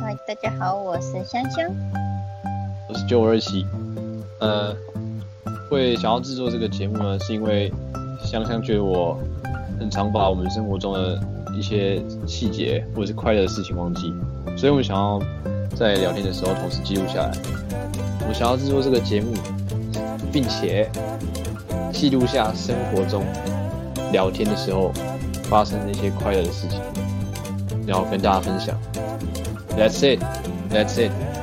嗨，大家好，我是香香。我是九五二七。呃，会想要制作这个节目呢，是因为香香觉得我很常把我们生活中的一些细节或者是快乐的事情忘记，所以我们想要在聊天的时候同时记录下来。我想要制作这个节目，并且记录下生活中聊天的时候发生的一些快乐的事情，然后跟大家分享。That's it. That's it.